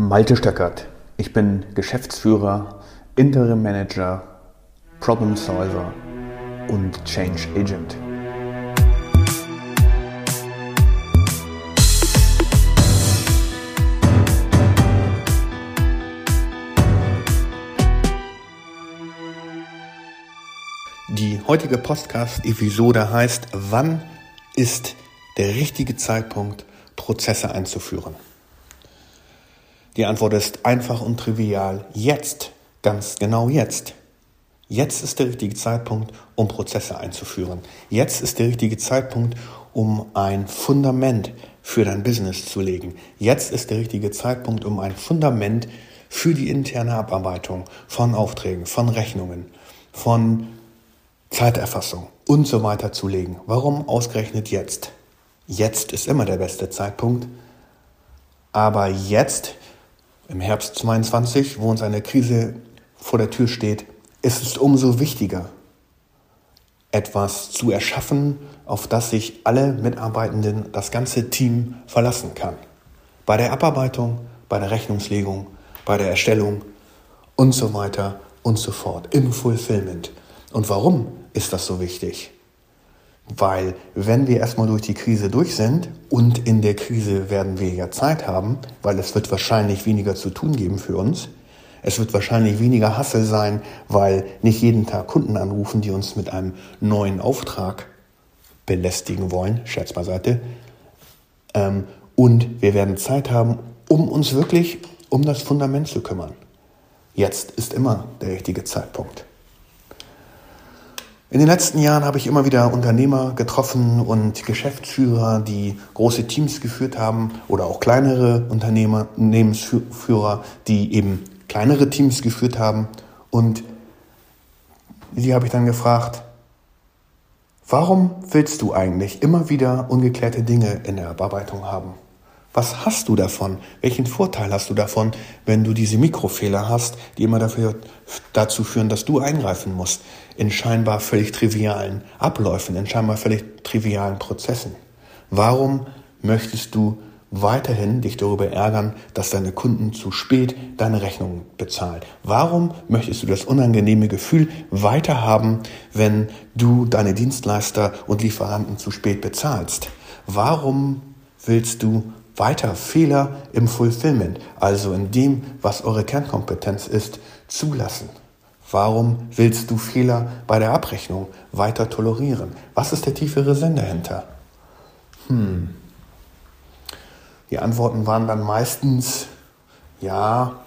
Malte Stöckert. Ich bin Geschäftsführer, Interim Manager, Problem Solver und Change Agent. Die heutige Podcast-Episode heißt, wann ist der richtige Zeitpunkt, Prozesse einzuführen? Die Antwort ist einfach und trivial. Jetzt, ganz genau jetzt. Jetzt ist der richtige Zeitpunkt, um Prozesse einzuführen. Jetzt ist der richtige Zeitpunkt, um ein Fundament für dein Business zu legen. Jetzt ist der richtige Zeitpunkt, um ein Fundament für die interne Abarbeitung von Aufträgen, von Rechnungen, von Zeiterfassung und so weiter zu legen. Warum ausgerechnet jetzt? Jetzt ist immer der beste Zeitpunkt. Aber jetzt im Herbst 22, wo uns eine Krise vor der Tür steht, ist es umso wichtiger, etwas zu erschaffen, auf das sich alle Mitarbeitenden, das ganze Team verlassen kann. Bei der Abarbeitung, bei der Rechnungslegung, bei der Erstellung und so weiter und so fort im Fulfillment. Und warum ist das so wichtig? Weil wenn wir erstmal durch die Krise durch sind und in der Krise werden wir ja Zeit haben, weil es wird wahrscheinlich weniger zu tun geben für uns. Es wird wahrscheinlich weniger Hassel sein, weil nicht jeden Tag Kunden anrufen, die uns mit einem neuen Auftrag belästigen wollen, Scherz beiseite. Ähm, und wir werden Zeit haben, um uns wirklich um das Fundament zu kümmern. Jetzt ist immer der richtige Zeitpunkt. In den letzten Jahren habe ich immer wieder Unternehmer getroffen und Geschäftsführer, die große Teams geführt haben oder auch kleinere Unternehmensführer, die eben kleinere Teams geführt haben. Und die habe ich dann gefragt, warum willst du eigentlich immer wieder ungeklärte Dinge in der Bearbeitung haben? Was hast du davon? Welchen Vorteil hast du davon, wenn du diese Mikrofehler hast, die immer dafür, dazu führen, dass du eingreifen musst in scheinbar völlig trivialen Abläufen, in scheinbar völlig trivialen Prozessen? Warum möchtest du weiterhin dich darüber ärgern, dass deine Kunden zu spät deine Rechnung bezahlen? Warum möchtest du das unangenehme Gefühl weiter haben, wenn du deine Dienstleister und Lieferanten zu spät bezahlst? Warum willst du weiter Fehler im Fulfillment, also in dem, was eure Kernkompetenz ist, zulassen? Warum willst du Fehler bei der Abrechnung weiter tolerieren? Was ist der tiefere Sinn dahinter? Hm. Die Antworten waren dann meistens, ja,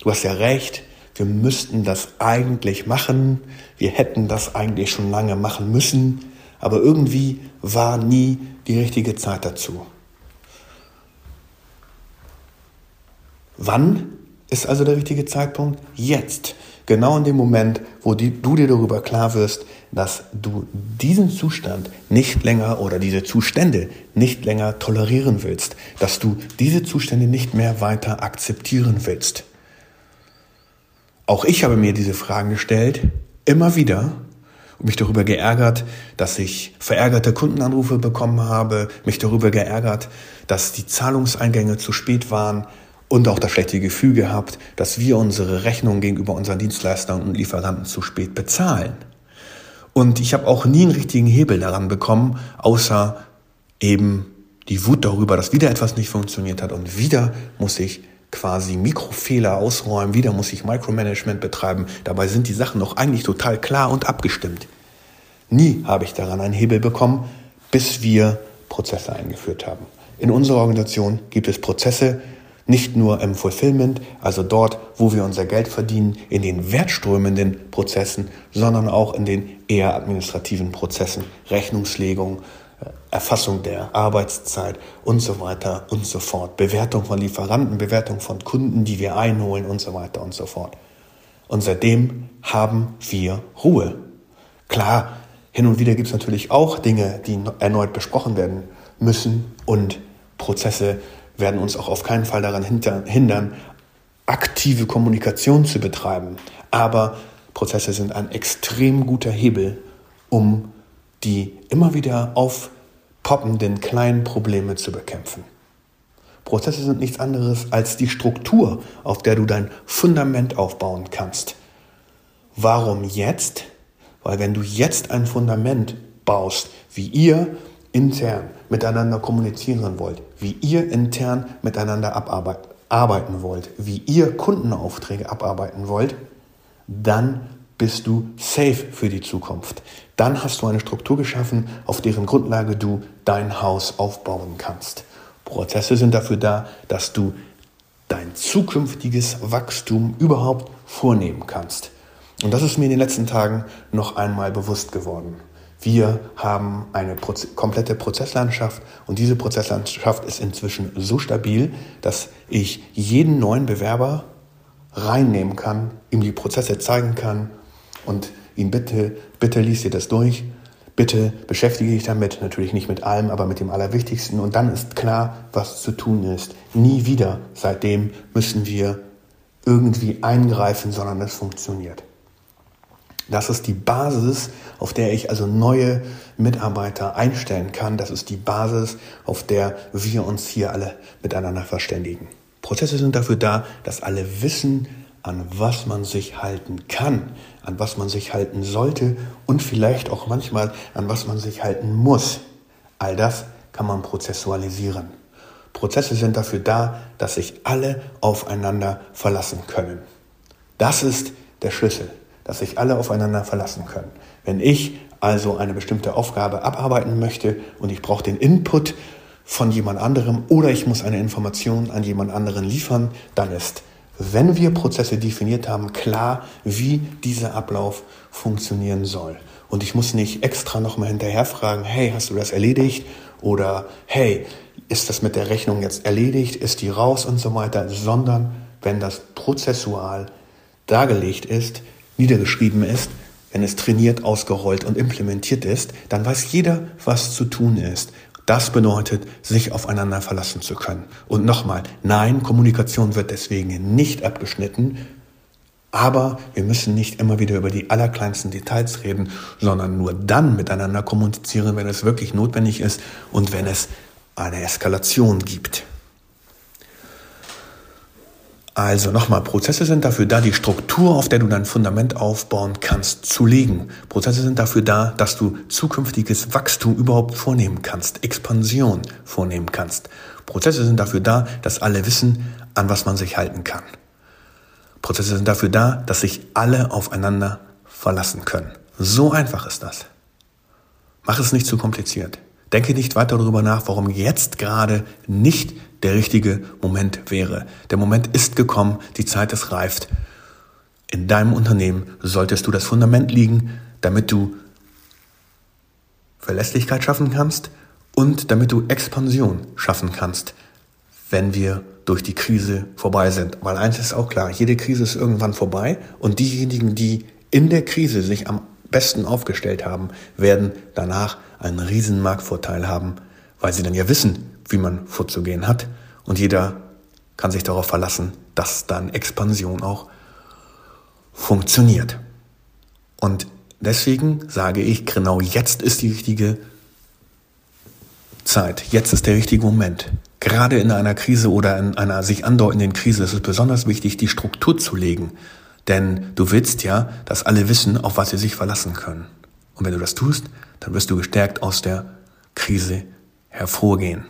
du hast ja recht, wir müssten das eigentlich machen, wir hätten das eigentlich schon lange machen müssen, aber irgendwie war nie die richtige Zeit dazu. Wann ist also der richtige Zeitpunkt? Jetzt. Genau in dem Moment, wo die, du dir darüber klar wirst, dass du diesen Zustand nicht länger oder diese Zustände nicht länger tolerieren willst, dass du diese Zustände nicht mehr weiter akzeptieren willst. Auch ich habe mir diese Fragen gestellt, immer wieder, und mich darüber geärgert, dass ich verärgerte Kundenanrufe bekommen habe, mich darüber geärgert, dass die Zahlungseingänge zu spät waren, und auch das schlechte Gefühl gehabt, dass wir unsere Rechnung gegenüber unseren Dienstleistern und Lieferanten zu spät bezahlen. Und ich habe auch nie einen richtigen Hebel daran bekommen, außer eben die Wut darüber, dass wieder etwas nicht funktioniert hat und wieder muss ich quasi Mikrofehler ausräumen, wieder muss ich Micromanagement betreiben. Dabei sind die Sachen noch eigentlich total klar und abgestimmt. Nie habe ich daran einen Hebel bekommen, bis wir Prozesse eingeführt haben. In unserer Organisation gibt es Prozesse, nicht nur im Fulfillment, also dort, wo wir unser Geld verdienen, in den wertströmenden Prozessen, sondern auch in den eher administrativen Prozessen, Rechnungslegung, äh, Erfassung der Arbeitszeit und so weiter und so fort, Bewertung von Lieferanten, Bewertung von Kunden, die wir einholen und so weiter und so fort. Und seitdem haben wir Ruhe. Klar, hin und wieder gibt es natürlich auch Dinge, die erneut besprochen werden müssen und Prozesse werden uns auch auf keinen Fall daran hindern, aktive Kommunikation zu betreiben. Aber Prozesse sind ein extrem guter Hebel, um die immer wieder aufpoppenden kleinen Probleme zu bekämpfen. Prozesse sind nichts anderes als die Struktur, auf der du dein Fundament aufbauen kannst. Warum jetzt? Weil wenn du jetzt ein Fundament baust, wie ihr intern miteinander kommunizieren wollt, wie ihr intern miteinander abarbeiten wollt, wie ihr Kundenaufträge abarbeiten wollt, dann bist du safe für die Zukunft. Dann hast du eine Struktur geschaffen, auf deren Grundlage du dein Haus aufbauen kannst. Prozesse sind dafür da, dass du dein zukünftiges Wachstum überhaupt vornehmen kannst. Und das ist mir in den letzten Tagen noch einmal bewusst geworden. Wir haben eine Proze komplette Prozesslandschaft und diese Prozesslandschaft ist inzwischen so stabil, dass ich jeden neuen Bewerber reinnehmen kann, ihm die Prozesse zeigen kann und ihn bitte, bitte liest dir das durch, bitte beschäftige dich damit, natürlich nicht mit allem, aber mit dem Allerwichtigsten und dann ist klar, was zu tun ist. Nie wieder seitdem müssen wir irgendwie eingreifen, sondern es funktioniert. Das ist die Basis, auf der ich also neue Mitarbeiter einstellen kann. Das ist die Basis, auf der wir uns hier alle miteinander verständigen. Prozesse sind dafür da, dass alle wissen, an was man sich halten kann, an was man sich halten sollte und vielleicht auch manchmal an was man sich halten muss. All das kann man prozessualisieren. Prozesse sind dafür da, dass sich alle aufeinander verlassen können. Das ist der Schlüssel, dass sich alle aufeinander verlassen können. Wenn ich also eine bestimmte Aufgabe abarbeiten möchte und ich brauche den Input von jemand anderem oder ich muss eine Information an jemand anderen liefern, dann ist wenn wir Prozesse definiert haben, klar, wie dieser Ablauf funktionieren soll. Und ich muss nicht extra nochmal hinterher fragen, hey, hast du das erledigt? Oder hey, ist das mit der Rechnung jetzt erledigt? Ist die raus und so weiter? Sondern wenn das prozessual dargelegt ist, niedergeschrieben ist, wenn es trainiert, ausgerollt und implementiert ist, dann weiß jeder, was zu tun ist. Das bedeutet, sich aufeinander verlassen zu können. Und nochmal, nein, Kommunikation wird deswegen nicht abgeschnitten, aber wir müssen nicht immer wieder über die allerkleinsten Details reden, sondern nur dann miteinander kommunizieren, wenn es wirklich notwendig ist und wenn es eine Eskalation gibt. Also nochmal, Prozesse sind dafür da, die Struktur, auf der du dein Fundament aufbauen kannst, zu legen. Prozesse sind dafür da, dass du zukünftiges Wachstum überhaupt vornehmen kannst, Expansion vornehmen kannst. Prozesse sind dafür da, dass alle wissen, an was man sich halten kann. Prozesse sind dafür da, dass sich alle aufeinander verlassen können. So einfach ist das. Mach es nicht zu kompliziert. Denke nicht weiter darüber nach, warum jetzt gerade nicht der richtige Moment wäre. Der Moment ist gekommen, die Zeit ist reift. In deinem Unternehmen solltest du das Fundament liegen, damit du Verlässlichkeit schaffen kannst und damit du Expansion schaffen kannst, wenn wir durch die Krise vorbei sind. Weil eins ist auch klar, jede Krise ist irgendwann vorbei und diejenigen, die in der Krise sich am besten aufgestellt haben, werden danach einen riesen Marktvorteil haben, weil sie dann ja wissen, wie man vorzugehen hat. Und jeder kann sich darauf verlassen, dass dann Expansion auch funktioniert. Und deswegen sage ich, genau jetzt ist die richtige Zeit. Jetzt ist der richtige Moment. Gerade in einer Krise oder in einer sich andeutenden Krise ist es besonders wichtig, die Struktur zu legen. Denn du willst ja, dass alle wissen, auf was sie sich verlassen können. Und wenn du das tust, dann wirst du gestärkt aus der Krise hervorgehen.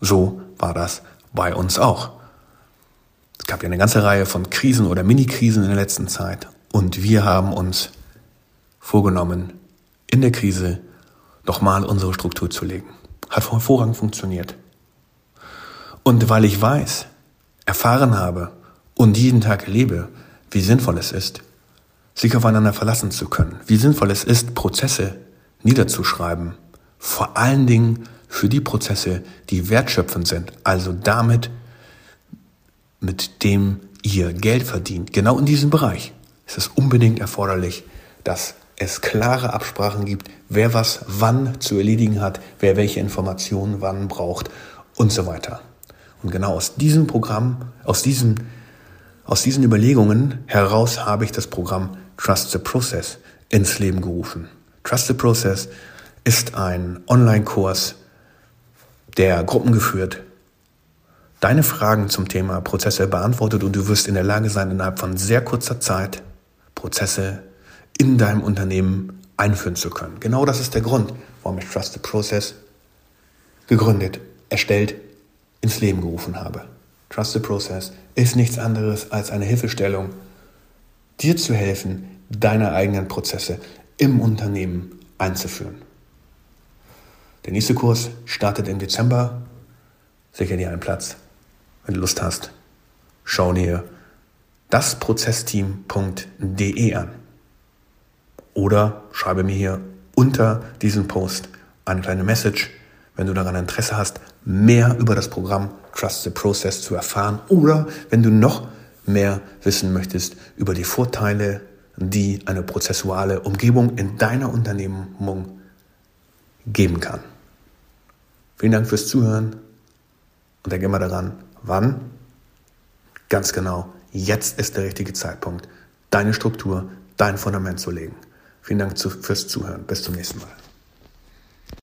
So war das bei uns auch. Es gab ja eine ganze Reihe von Krisen oder Mini-Krisen in der letzten Zeit. Und wir haben uns vorgenommen, in der Krise nochmal unsere Struktur zu legen. Hat hervorragend funktioniert. Und weil ich weiß, erfahren habe und jeden Tag erlebe, wie sinnvoll es ist, sich aufeinander verlassen zu können, wie sinnvoll es ist, Prozesse niederzuschreiben, vor allen Dingen für die Prozesse, die wertschöpfend sind, also damit, mit dem ihr Geld verdient. Genau in diesem Bereich ist es unbedingt erforderlich, dass es klare Absprachen gibt, wer was wann zu erledigen hat, wer welche Informationen wann braucht und so weiter. Und genau aus diesem Programm, aus, diesem, aus diesen Überlegungen heraus habe ich das Programm Trust the Process ins Leben gerufen. Trust the Process ist ein Online-Kurs, der gruppengeführt deine Fragen zum Thema Prozesse beantwortet und du wirst in der Lage sein, innerhalb von sehr kurzer Zeit Prozesse in deinem Unternehmen einführen zu können. Genau das ist der Grund, warum ich Trust the Process gegründet, erstellt, ins Leben gerufen habe. Trust the Process ist nichts anderes als eine Hilfestellung, dir zu helfen, deine eigenen Prozesse im Unternehmen einzuführen. Der nächste Kurs startet im Dezember. Sicher dir einen Platz. Wenn du Lust hast, schau dir dasprozessteam.de an. Oder schreibe mir hier unter diesem Post eine kleine Message, wenn du daran Interesse hast, mehr über das Programm Trust the Process zu erfahren oder wenn du noch mehr wissen möchtest über die Vorteile, die eine prozessuale Umgebung in deiner Unternehmung geben kann. Vielen Dank fürs Zuhören und denke immer daran, wann? Ganz genau, jetzt ist der richtige Zeitpunkt, deine Struktur, dein Fundament zu legen. Vielen Dank fürs Zuhören. Bis zum nächsten Mal.